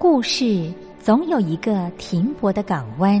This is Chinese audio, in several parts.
故事总有一个停泊的港湾。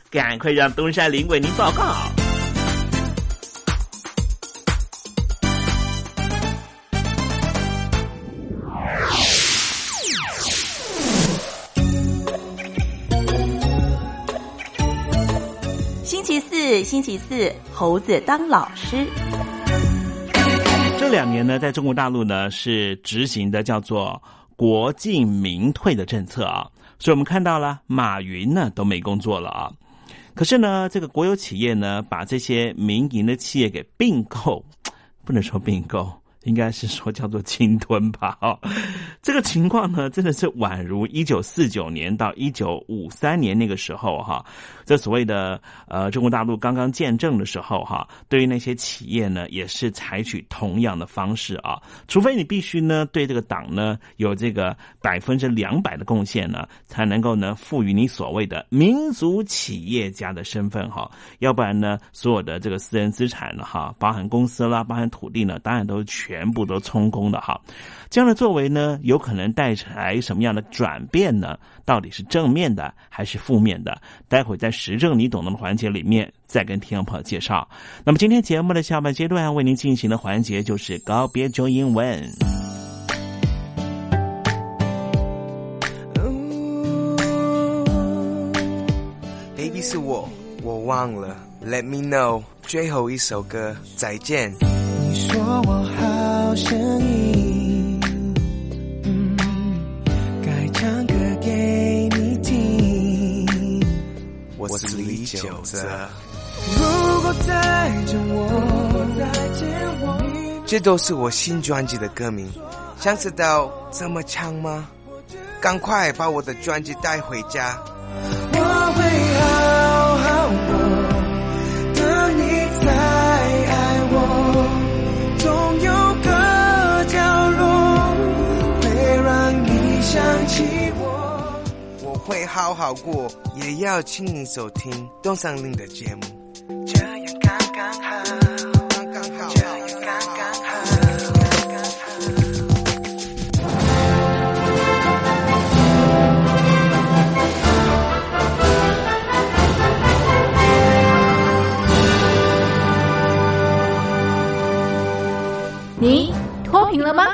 赶快让东山林为您报告。星期四，星期四，猴子当老师。这两年呢，在中国大陆呢是执行的叫做国进民退的政策啊，所以我们看到了马云呢都没工作了啊。可是呢，这个国有企业呢，把这些民营的企业给并购，不能说并购。应该是说叫做侵吞吧，哦，这个情况呢，真的是宛如一九四九年到一九五三年那个时候哈，这所谓的呃中国大陆刚刚建政的时候哈，对于那些企业呢，也是采取同样的方式啊，除非你必须呢对这个党呢有这个百分之两百的贡献呢，才能够呢赋予你所谓的民族企业家的身份哈，要不然呢，所有的这个私人资产呢哈，包含公司啦，包含土地呢，当然都。全部都充公的哈，这样的作为呢，有可能带来什么样的转变呢？到底是正面的还是负面的？待会在时政你懂的环节里面再跟听众朋友介绍。那么今天节目的下半阶段为您进行的环节就是告别中英文。Baby 是我，我忘了。Let me know，最后一首歌，再见。你说我好声音，是李玖哲。如果再见我，再见我，这都是我新专辑的歌名。想知道怎么唱吗？赶快把我的专辑带回家。我会好好好过，也要亲你收听东山林的节目。这样刚刚好，刚刚好，这样，刚刚好。你脱贫了吗？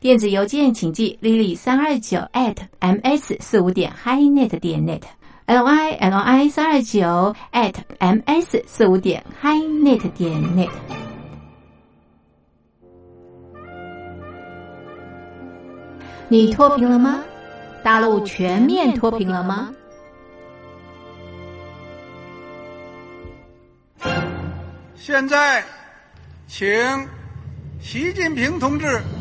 电子邮件请寄 lily 三二九 at ms 四五点 highnet 点 net，l i l i 三二九 at ms 四五点 highnet 点 net。你脱贫了吗？大陆全面脱贫了吗？现在，请习近平同志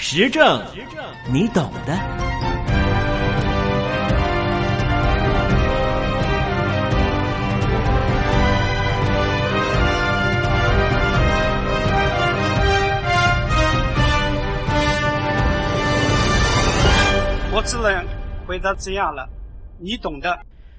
时政，你懂的。我只能回答这样了，你懂的。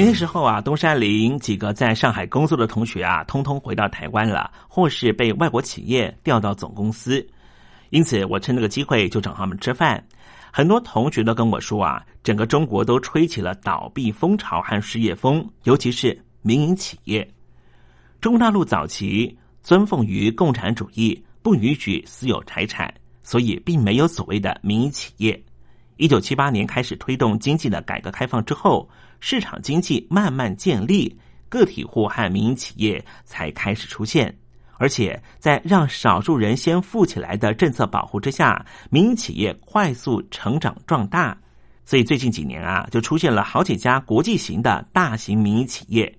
那些时候啊，东山林几个在上海工作的同学啊，通通回到台湾了，或是被外国企业调到总公司。因此，我趁这个机会就找他们吃饭。很多同学都跟我说啊，整个中国都吹起了倒闭风潮和失业风，尤其是民营企业。中国大陆早期尊奉于共产主义，不允许私有财产，所以并没有所谓的民营企业。一九七八年开始推动经济的改革开放之后，市场经济慢慢建立，个体户和民营企业才开始出现。而且在让少数人先富起来的政策保护之下，民营企业快速成长壮大。所以最近几年啊，就出现了好几家国际型的大型民营企业。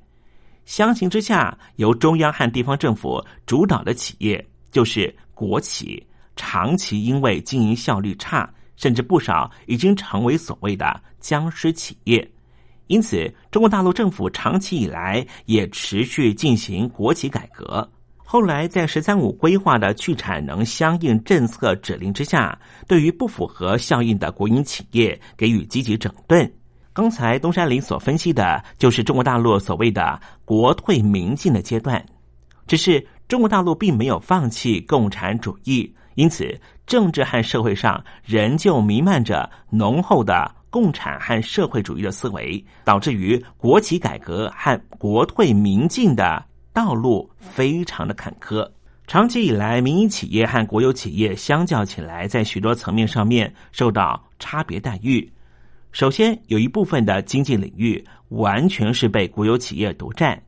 相形之下，由中央和地方政府主导的企业就是国企，长期因为经营效率差。甚至不少已经成为所谓的僵尸企业，因此中国大陆政府长期以来也持续进行国企改革。后来在“十三五”规划的去产能相应政策指令之下，对于不符合效应的国营企业给予积极整顿。刚才东山林所分析的就是中国大陆所谓的“国退民进”的阶段，只是中国大陆并没有放弃共产主义。因此，政治和社会上仍旧弥漫着浓厚的共产和社会主义的思维，导致于国企改革和国退民进的道路非常的坎坷。长期以来，民营企业和国有企业相较起来，在许多层面上面受到差别待遇。首先，有一部分的经济领域完全是被国有企业独占，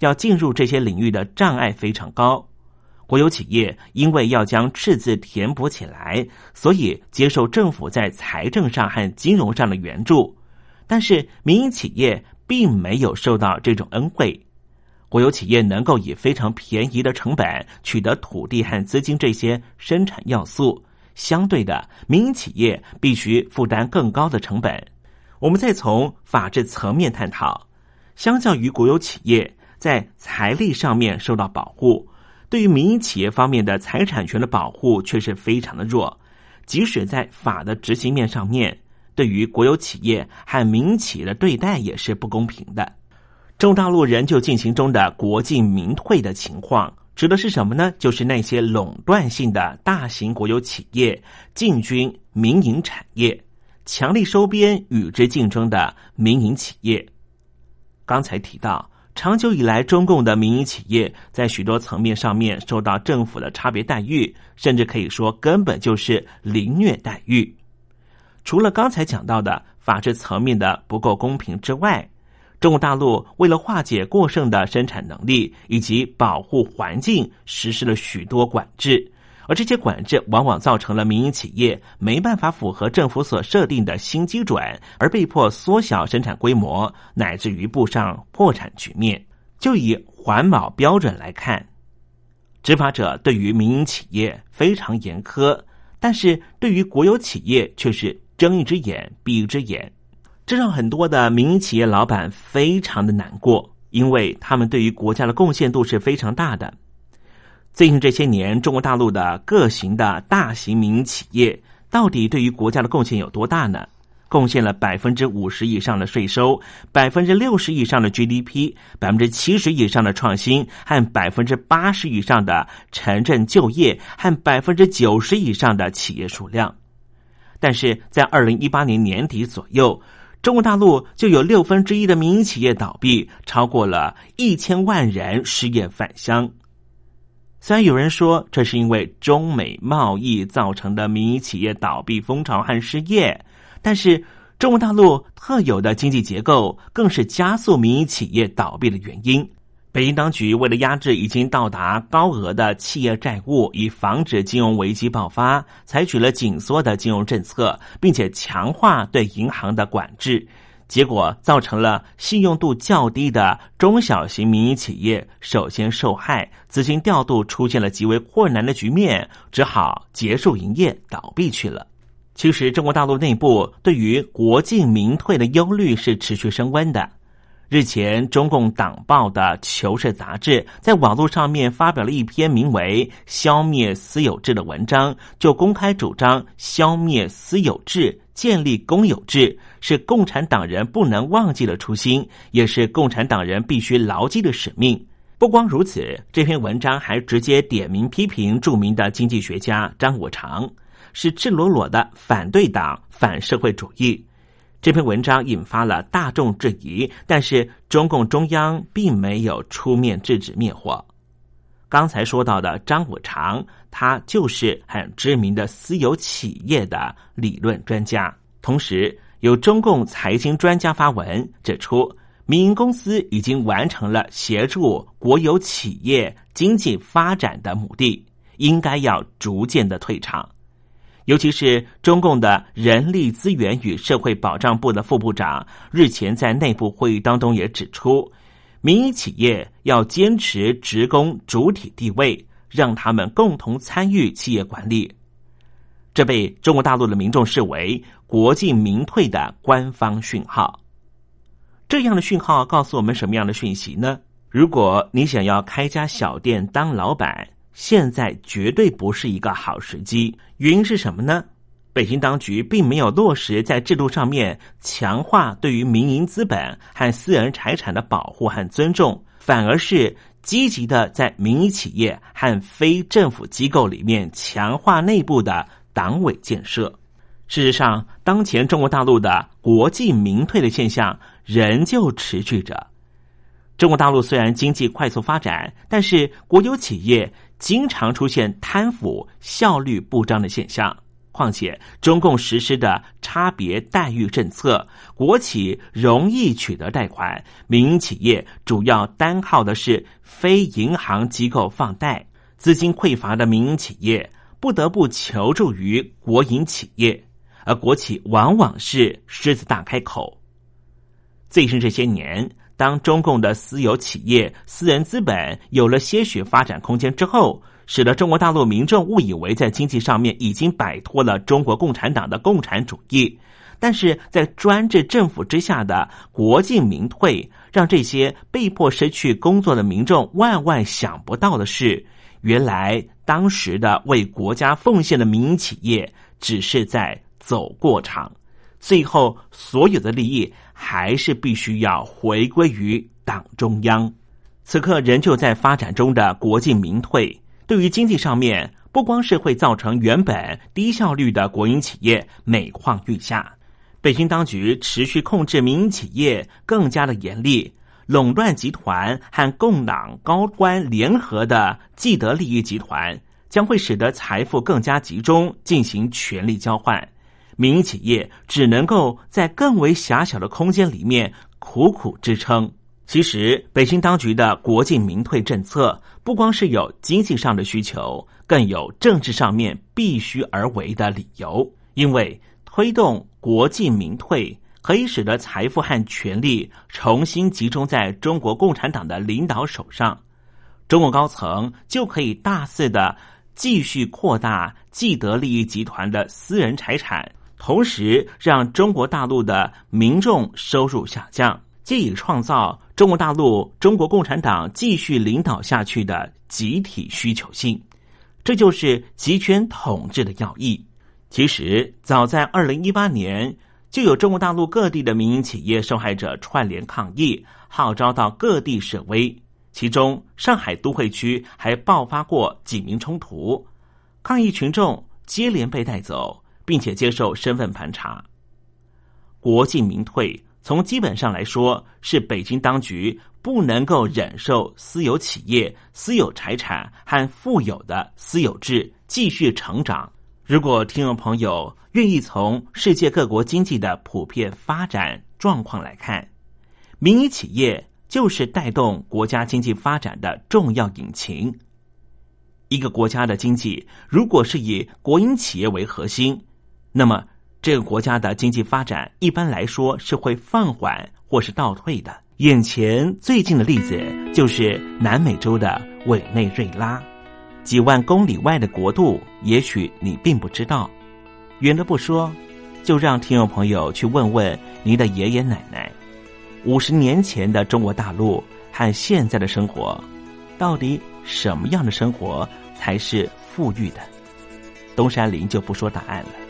要进入这些领域的障碍非常高。国有企业因为要将赤字填补起来，所以接受政府在财政上和金融上的援助。但是民营企业并没有受到这种恩惠。国有企业能够以非常便宜的成本取得土地和资金这些生产要素，相对的，民营企业必须负担更高的成本。我们再从法治层面探讨，相较于国有企业在财力上面受到保护。对于民营企业方面的财产权的保护却是非常的弱，即使在法的执行面上面，对于国有企业和民营企业的对待也是不公平的。中大陆仍旧进行中的国进民退的情况，指的是什么呢？就是那些垄断性的大型国有企业进军民营产业，强力收编与之竞争的民营企业。刚才提到。长久以来，中共的民营企业在许多层面上面受到政府的差别待遇，甚至可以说根本就是凌虐待遇。除了刚才讲到的法治层面的不够公平之外，中国大陆为了化解过剩的生产能力以及保护环境，实施了许多管制。而这些管制往往造成了民营企业没办法符合政府所设定的新基准，而被迫缩小生产规模，乃至于步上破产局面。就以环保标准来看，执法者对于民营企业非常严苛，但是对于国有企业却是睁一只眼闭一只眼，这让很多的民营企业老板非常的难过，因为他们对于国家的贡献度是非常大的。最近这些年，中国大陆的各型的大型民营企业到底对于国家的贡献有多大呢？贡献了百分之五十以上的税收，百分之六十以上的 GDP，百分之七十以上的创新，和百分之八十以上的城镇就业，和百分之九十以上的企业数量。但是在二零一八年年底左右，中国大陆就有六分之一的民营企业倒闭，超过了一千万人失业返乡。虽然有人说这是因为中美贸易造成的民营企业倒闭风潮和失业，但是中国大陆特有的经济结构更是加速民营企业倒闭的原因。北京当局为了压制已经到达高额的企业债务，以防止金融危机爆发，采取了紧缩的金融政策，并且强化对银行的管制。结果造成了信用度较低的中小型民营企业首先受害，资金调度出现了极为困难的局面，只好结束营业倒闭去了。其实，中国大陆内部对于国进民退的忧虑是持续升温的。日前，中共党报的《求是》杂志在网络上面发表了一篇名为“消灭私有制”的文章，就公开主张消灭私有制。建立公有制，是共产党人不能忘记的初心，也是共产党人必须牢记的使命。不光如此，这篇文章还直接点名批评著名的经济学家张五常，是赤裸裸的反对党、反社会主义。这篇文章引发了大众质疑，但是中共中央并没有出面制止灭火。刚才说到的张五常，他就是很知名的私有企业的理论专家。同时，有中共财经专家发文指出，民营公司已经完成了协助国有企业经济发展的目的，应该要逐渐的退场。尤其是中共的人力资源与社会保障部的副部长日前在内部会议当中也指出。民营企业要坚持职工主体地位，让他们共同参与企业管理。这被中国大陆的民众视为国进民退的官方讯号。这样的讯号告诉我们什么样的讯息呢？如果你想要开家小店当老板，现在绝对不是一个好时机。原因是什么呢？北京当局并没有落实在制度上面强化对于民营资本和私人财产的保护和尊重，反而是积极的在民营企业和非政府机构里面强化内部的党委建设。事实上，当前中国大陆的国进民退的现象仍旧持续着。中国大陆虽然经济快速发展，但是国有企业经常出现贪腐、效率不彰的现象。况且，中共实施的差别待遇政策，国企容易取得贷款，民营企业主要单靠的是非银行机构放贷，资金匮乏的民营企业不得不求助于国营企业，而国企往往是狮子大开口。最近这些年，当中共的私有企业、私人资本有了些许发展空间之后。使得中国大陆民众误以为在经济上面已经摆脱了中国共产党的共产主义，但是在专制政府之下的国进民退，让这些被迫失去工作的民众万万想不到的是，原来当时的为国家奉献的民营企业只是在走过场，最后所有的利益还是必须要回归于党中央。此刻仍旧在发展中的国进民退。对于经济上面，不光是会造成原本低效率的国营企业每况愈下，北京当局持续控制民营企业更加的严厉，垄断集团和共党高官联合的既得利益集团，将会使得财富更加集中，进行权力交换，民营企业只能够在更为狭小的空间里面苦苦支撑。其实，北京当局的国进民退政策，不光是有经济上的需求，更有政治上面必须而为的理由。因为推动国进民退，可以使得财富和权力重新集中在中国共产党的领导手上，中国高层就可以大肆的继续扩大既得利益集团的私人财产，同时让中国大陆的民众收入下降。借以创造中国大陆中国共产党继续领导下去的集体需求性，这就是集权统治的要义。其实，早在二零一八年，就有中国大陆各地的民营企业受害者串联抗议，号召到各地示威。其中，上海都会区还爆发过警民冲突，抗议群众接连被带走，并且接受身份盘查。国进民退。从基本上来说，是北京当局不能够忍受私有企业、私有财产和富有的私有制继续成长。如果听众朋友愿意从世界各国经济的普遍发展状况来看，民营企业就是带动国家经济发展的重要引擎。一个国家的经济如果是以国营企业为核心，那么。这个国家的经济发展一般来说是会放缓或是倒退的。眼前最近的例子就是南美洲的委内瑞拉，几万公里外的国度，也许你并不知道。远的不说，就让听众朋友去问问您的爷爷奶奶，五十年前的中国大陆和现在的生活，到底什么样的生活才是富裕的？东山林就不说答案了。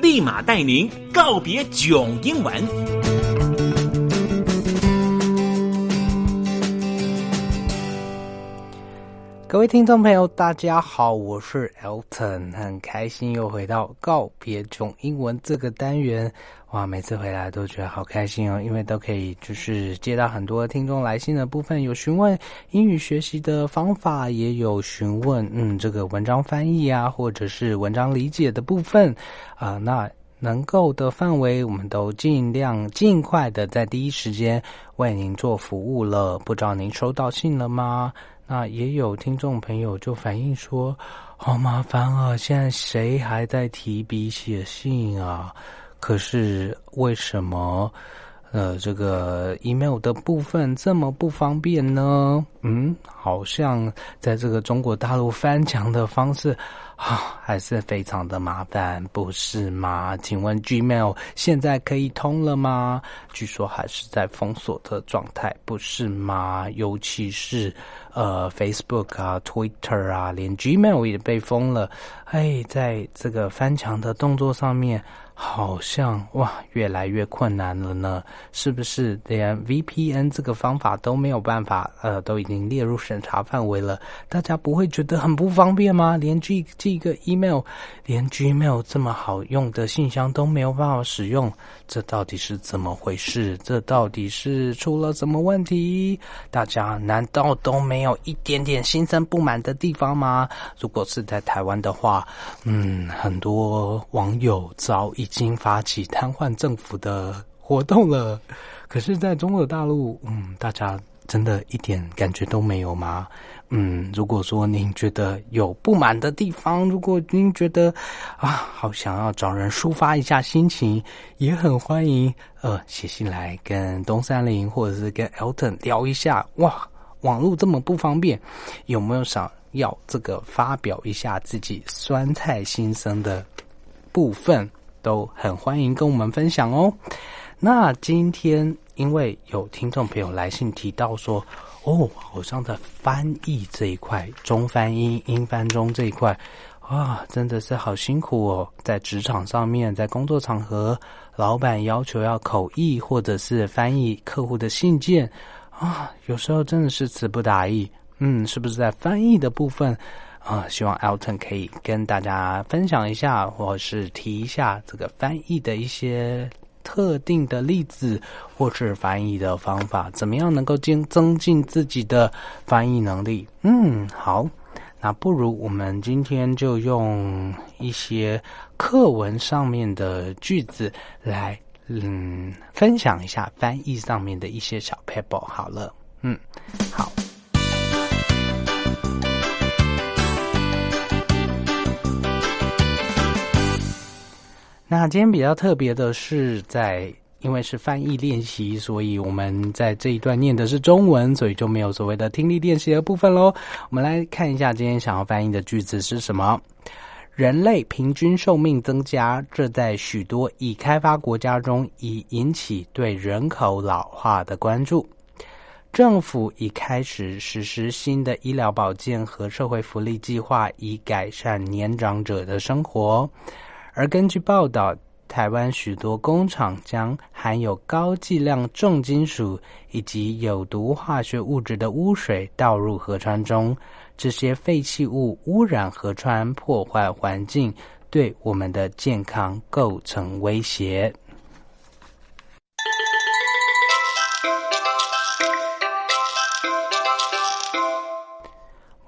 立马带您告别囧英文。各位听众朋友，大家好，我是 Elton，很开心又回到告别中英文这个单元。哇，每次回来都觉得好开心哦，因为都可以就是接到很多听众来信的部分，有询问英语学习的方法，也有询问嗯这个文章翻译啊，或者是文章理解的部分啊、那能够的范围，我们都尽量尽快的在第一时间为您做服务了。不知道您收到信了吗？那也有听众朋友就反映说，好麻烦啊！现在谁还在提笔写信啊？可是为什么，呃，这个 email 的部分这么不方便呢？嗯，好像在这个中国大陆翻墙的方式啊，还是非常的麻烦，不是吗？请问 Gmail 现在可以通了吗？据说还是在封锁的状态，不是吗？尤其是呃 Facebook 啊、Twitter 啊，连 Gmail 也被封了。哎，在这个翻墙的动作上面，好像哇，越来越困难了呢。是不是连 VPN 这个方法都没有办法？呃，都已经列入审查范围了，大家不会觉得很不方便吗？连寄寄个 email，连 Gmail 这么好用的信箱都没有办法使用，这到底是怎么回事？这到底是出了什么问题？大家难道都没有一点点心生不满的地方吗？如果是在台湾的话，嗯，很多网友早已经发起瘫痪政府的活动了。可是，在中国大陆，嗯，大家真的一点感觉都没有吗？嗯，如果说您觉得有不满的地方，如果您觉得啊，好想要找人抒发一下心情，也很欢迎呃写信来跟东山林或者是跟 Elton 聊一下。哇，网络这么不方便，有没有想要这个发表一下自己酸菜心声的部分，都很欢迎跟我们分享哦。那今天因为有听众朋友来信提到说，哦，好像在翻译这一块，中翻英、英翻中这一块，啊，真的是好辛苦哦。在职场上面，在工作场合，老板要求要口译或者是翻译客户的信件，啊，有时候真的是词不达意。嗯，是不是在翻译的部分啊？希望 Alton 可以跟大家分享一下，或是提一下这个翻译的一些。特定的例子或是翻译的方法，怎么样能够增增进自己的翻译能力？嗯，好，那不如我们今天就用一些课文上面的句子来，嗯，分享一下翻译上面的一些小 pebble。好了，嗯，好。那今天比较特别的是，在因为是翻译练习，所以我们在这一段念的是中文，所以就没有所谓的听力练习的部分喽。我们来看一下今天想要翻译的句子是什么：人类平均寿命增加，这在许多已开发国家中已引起对人口老化的关注。政府已开始实施新的医疗保健和社会福利计划，以改善年长者的生活。而根据报道，台湾许多工厂将含有高剂量重金属以及有毒化学物质的污水倒入河川中，这些废弃物污染河川，破坏环境，对我们的健康构成威胁。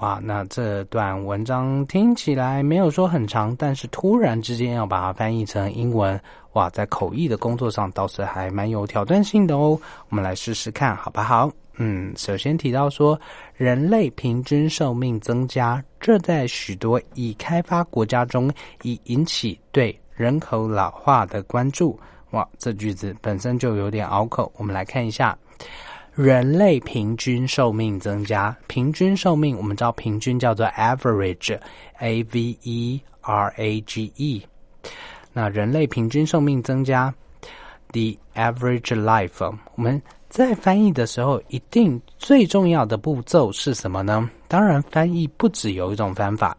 哇，那这段文章听起来没有说很长，但是突然之间要把它翻译成英文，哇，在口译的工作上倒是还蛮有挑战性的哦。我们来试试看，好不好？嗯，首先提到说，人类平均寿命增加，这在许多已开发国家中已引起对人口老化的关注。哇，这句子本身就有点拗口，我们来看一下。人类平均寿命增加，平均寿命我们知道平均叫做 average，a v e r a g e。那人类平均寿命增加，the average life。我们在翻译的时候，一定最重要的步骤是什么呢？当然，翻译不只有一种方法，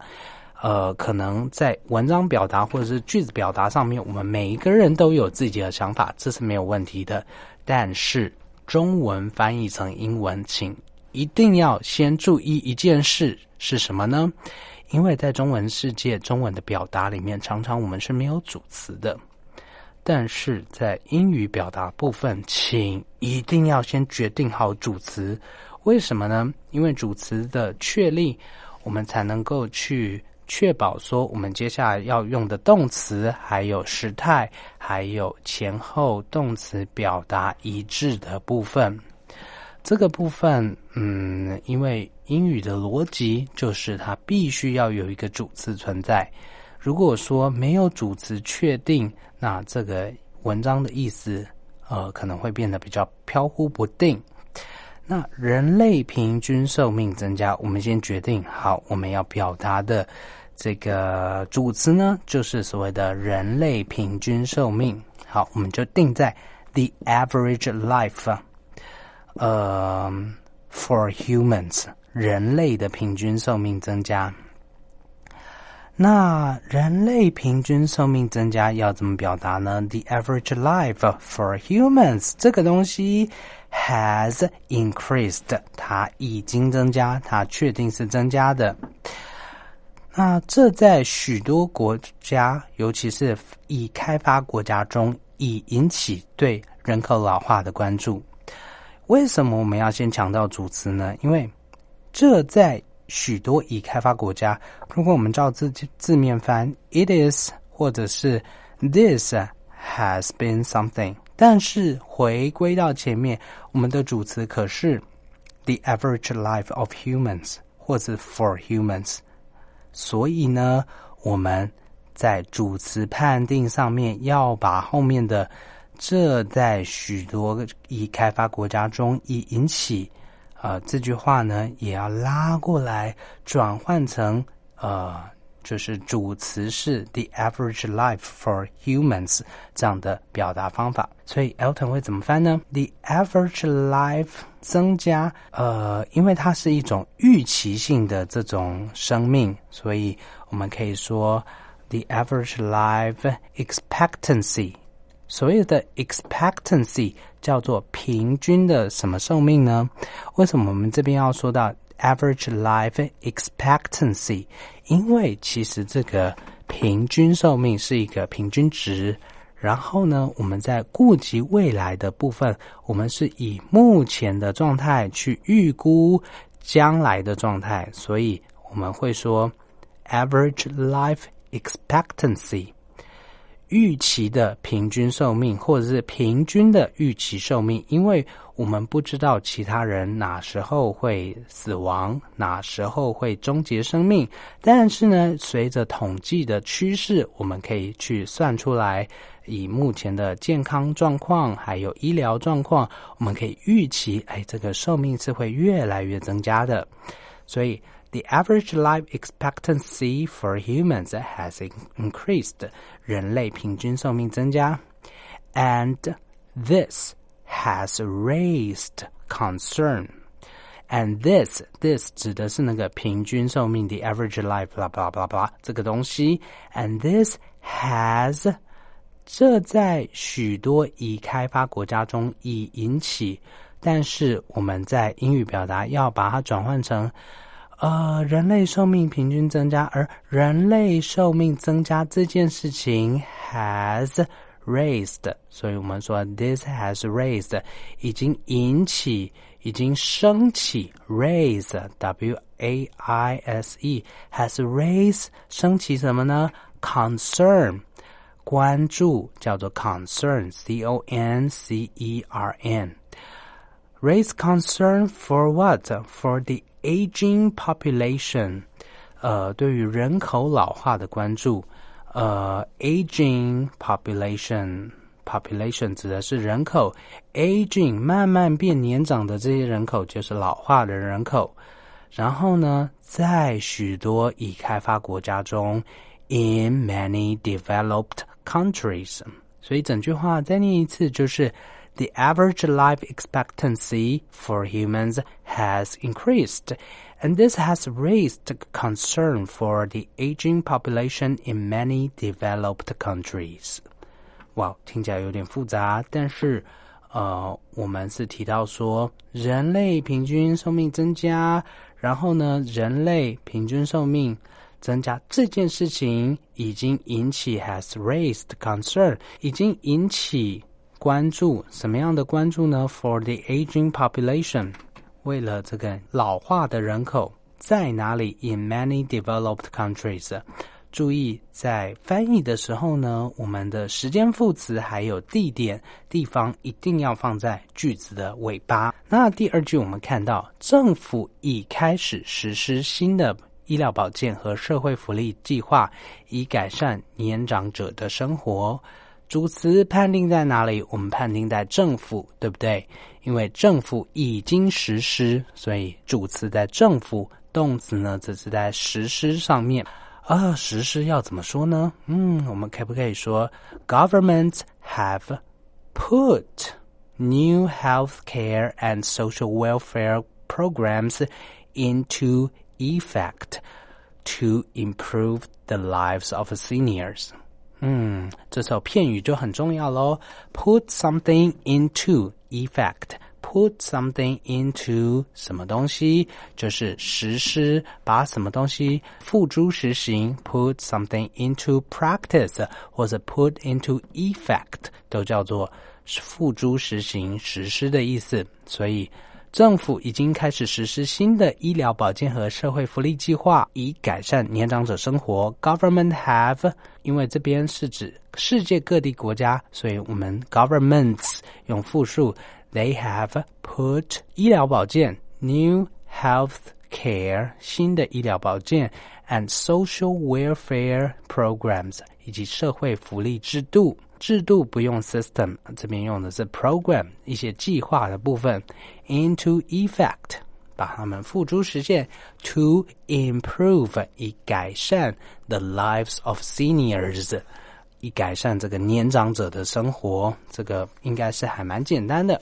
呃，可能在文章表达或者是句子表达上面，我们每一个人都有自己的想法，这是没有问题的。但是，中文翻译成英文，请一定要先注意一件事是什么呢？因为在中文世界，中文的表达里面，常常我们是没有主词的。但是在英语表达部分，请一定要先决定好主词。为什么呢？因为主词的确立，我们才能够去。确保说我们接下来要用的动词，还有时态，还有前后动词表达一致的部分。这个部分，嗯，因为英语的逻辑就是它必须要有一个主词存在。如果说没有主词确定，那这个文章的意思，呃，可能会变得比较飘忽不定。那人类平均寿命增加，我们先决定好我们要表达的这个主词呢，就是所谓的人类平均寿命。好，我们就定在 the average life，呃，for humans，人类的平均寿命增加。那人类平均寿命增加要怎么表达呢？The average life for humans 这个东西。Has increased，它已经增加，它确定是增加的。那这在许多国家，尤其是已开发国家中，已引起对人口老化的关注。为什么我们要先强调主词呢？因为这在许多已开发国家，如果我们照字字面翻，it is 或者是 this has been something。但是回归到前面，我们的主词可是 the average life of humans 或者 for humans，所以呢，我们在主词判定上面要把后面的这在许多已开发国家中已引起啊这句话呢，也要拉过来转换成呃。就是主词是 the average life for humans 这样的表达方法，所以 Elton 会怎么翻呢？The average life 增加，呃，因为它是一种预期性的这种生命，所以我们可以说 the average life expectancy。所谓的 expectancy 叫做平均的什么寿命呢？为什么我们这边要说到？Average life expectancy，因为其实这个平均寿命是一个平均值，然后呢，我们在顾及未来的部分，我们是以目前的状态去预估将来的状态，所以我们会说 average life expectancy。预期的平均寿命，或者是平均的预期寿命，因为我们不知道其他人哪时候会死亡，哪时候会终结生命。但是呢，随着统计的趋势，我们可以去算出来，以目前的健康状况还有医疗状况，我们可以预期，哎，这个寿命是会越来越增加的。所以。The average life expectancy for humans has increased. 人类平均寿命增加，and this has raised concern. And this this 指的是那个平均寿命，the average life blah blah blah blah 这个东西。And this has 这在许多已开发国家中已引起，但是我们在英语表达要把它转换成。 呃，人类寿命平均增加，而人类寿命增加这件事情 has raised，所以我们说 this has raised 已经引起，已经升起 raise，w a i s e has raised 升起什么呢？concern 关注叫做 concern，c o n c e r n raise concern for what for the aging population，呃，对于人口老化的关注，呃，aging population，population 指的是人口，aging 慢慢变年长的这些人口就是老化的人口。然后呢，在许多已开发国家中，in many developed countries，所以整句话再念一次就是。the average life expectancy for humans has increased, and this has raised concern for the aging population in many developed countries. 哇，听起来有点复杂，但是呃，我们是提到说人类平均寿命增加，然后呢，人类平均寿命增加这件事情已经引起 has raised concern，已经引起 关注什么样的关注呢？For the aging population，为了这个老化的人口在哪里？In many developed countries，注意在翻译的时候呢，我们的时间副词还有地点地方一定要放在句子的尾巴。那第二句我们看到政府已开始实施新的医疗保健和社会福利计划，以改善年长者的生活。主词判定在哪里？我们判定在政府，对不对？因为政府已经实施，所以主词在政府，动词呢则是在实施上面。啊，实施要怎么说呢？嗯，我们可不可以说，governments have put new health care and social welfare programs into effect to improve the lives of seniors？嗯，这首片语就很重要喽。Put something into effect. Put something into 什么东西，就是实施，把什么东西付诸实行。Put something into practice 或者 put into effect 都叫做付诸实行、实施的意思。所以。政府已经开始实施新的医疗保健和社会福利计划，以改善年长者生活。Government have，因为这边是指世界各地国家，所以我们 governments 用复数。They have put 医疗保健 new health care 新的医疗保健 and social welfare programs 以及社会福利制度。制度不用 system，这边用的是 program，一些计划的部分 into effect，把它们付诸实现 to improve，以改善 the lives of seniors，以改善这个年长者的生活。这个应该是还蛮简单的，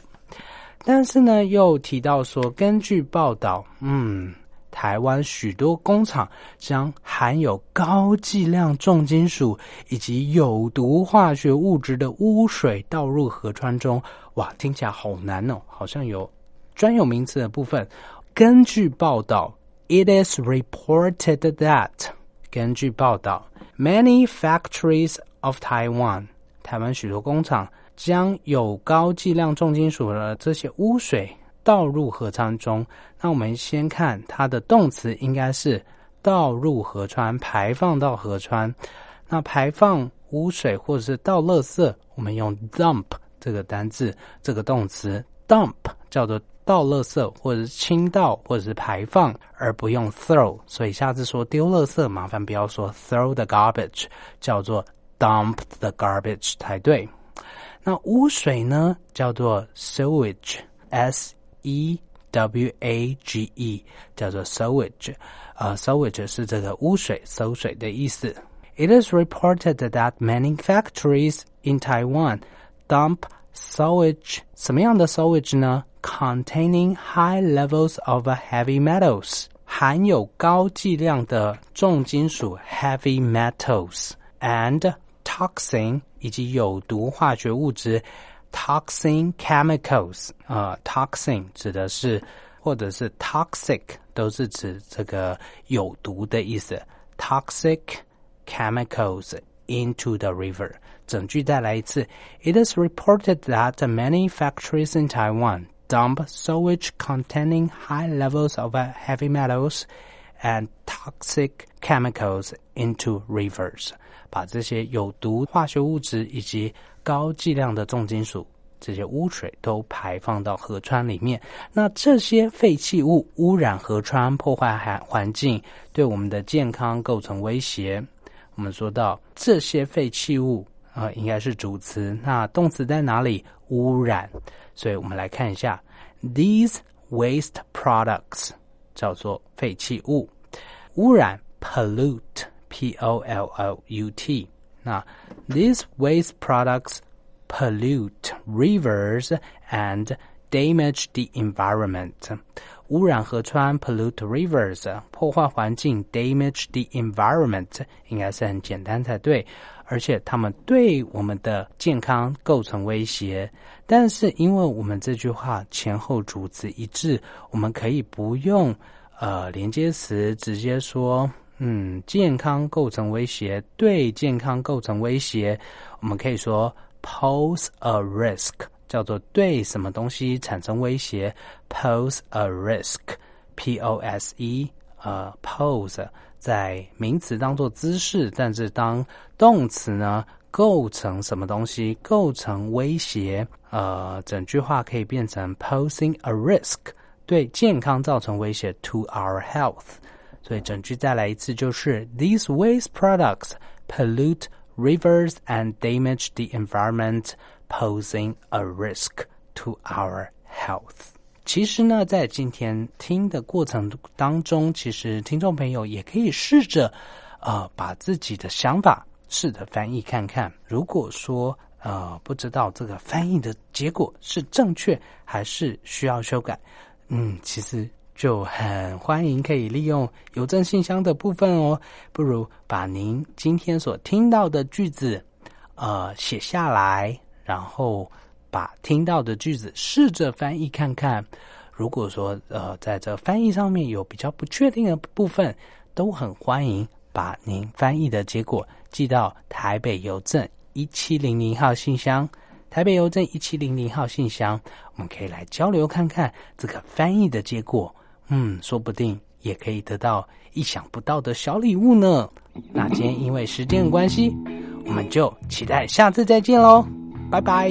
但是呢，又提到说，根据报道，嗯。台湾许多工厂将含有高剂量重金属以及有毒化学物质的污水倒入河川中。哇，听起来好难哦，好像有专有名词的部分。根据报道，It is reported that 根据报道，many factories of Taiwan 台湾许多工厂将有高剂量重金属的这些污水。倒入河川中，那我们先看它的动词应该是倒入河川，排放到河川。那排放污水或者是倒垃圾，我们用 dump 这个单字，这个动词 dump 叫做倒垃圾或者是倾倒或者是排放，而不用 throw。所以下次说丢垃圾，麻烦不要说 throw the garbage，叫做 dump the garbage 才对。那污水呢，叫做 sewage，s e w a g e，叫做 sewage。呃，sewage 是这个污水、馊水的意思。It is reported that many factories in Taiwan dump sewage，什么样的 sewage 呢？Containing high levels of heavy metals，含有高剂量的重金属 heavy metals and toxin 以及有毒化学物质 toxin chemicals 啊、呃、，toxin 指的是或者是 toxic 都是指这个有毒的意思。toxic chemicals into the river。整句再来一次。It is reported that many factories in Taiwan dump sewage containing high levels of heavy metals and toxic chemicals into rivers。把这些有毒化学物质以及 高剂量的重金属这些污水都排放到河川里面。那这些废弃物污染河川，破坏环环境，对我们的健康构成威胁。我们说到这些废弃物啊、呃，应该是主词，那动词在哪里？污染。所以我们来看一下，these waste products 叫做废弃物，污染 pollute p o l l u t。那 these waste products pollute rivers and damage the environment. 污染河川 pollute rivers 破坏环境 damage the environment 应该是很简单才对，而且它们对我们的健康构成威胁。但是因为我们这句话前后主词一致，我们可以不用呃连接词，直接说嗯健康构成威胁，对健康构成威胁，我们可以说 pose a risk。叫做对什么东西产生威胁，pose a risk，p o s e，呃，pose 在名词当做姿势，但是当动词呢，构成什么东西构成威胁，呃，整句话可以变成 posing a risk，对健康造成威胁，to our health。所以整句再来一次，就是 These waste products pollute rivers and damage the environment. posing a risk to our health。其实呢，在今天听的过程当中，其实听众朋友也可以试着，呃，把自己的想法试着翻译看看。如果说呃不知道这个翻译的结果是正确还是需要修改，嗯，其实就很欢迎可以利用邮政信箱的部分哦。不如把您今天所听到的句子，呃，写下来。然后把听到的句子试着翻译看看。如果说呃，在这翻译上面有比较不确定的部分，都很欢迎把您翻译的结果寄到台北邮政一七零零号信箱。台北邮政一七零零号信箱，我们可以来交流看看这个翻译的结果。嗯，说不定也可以得到意想不到的小礼物呢。那今天因为时间的关系，我们就期待下次再见喽。拜拜。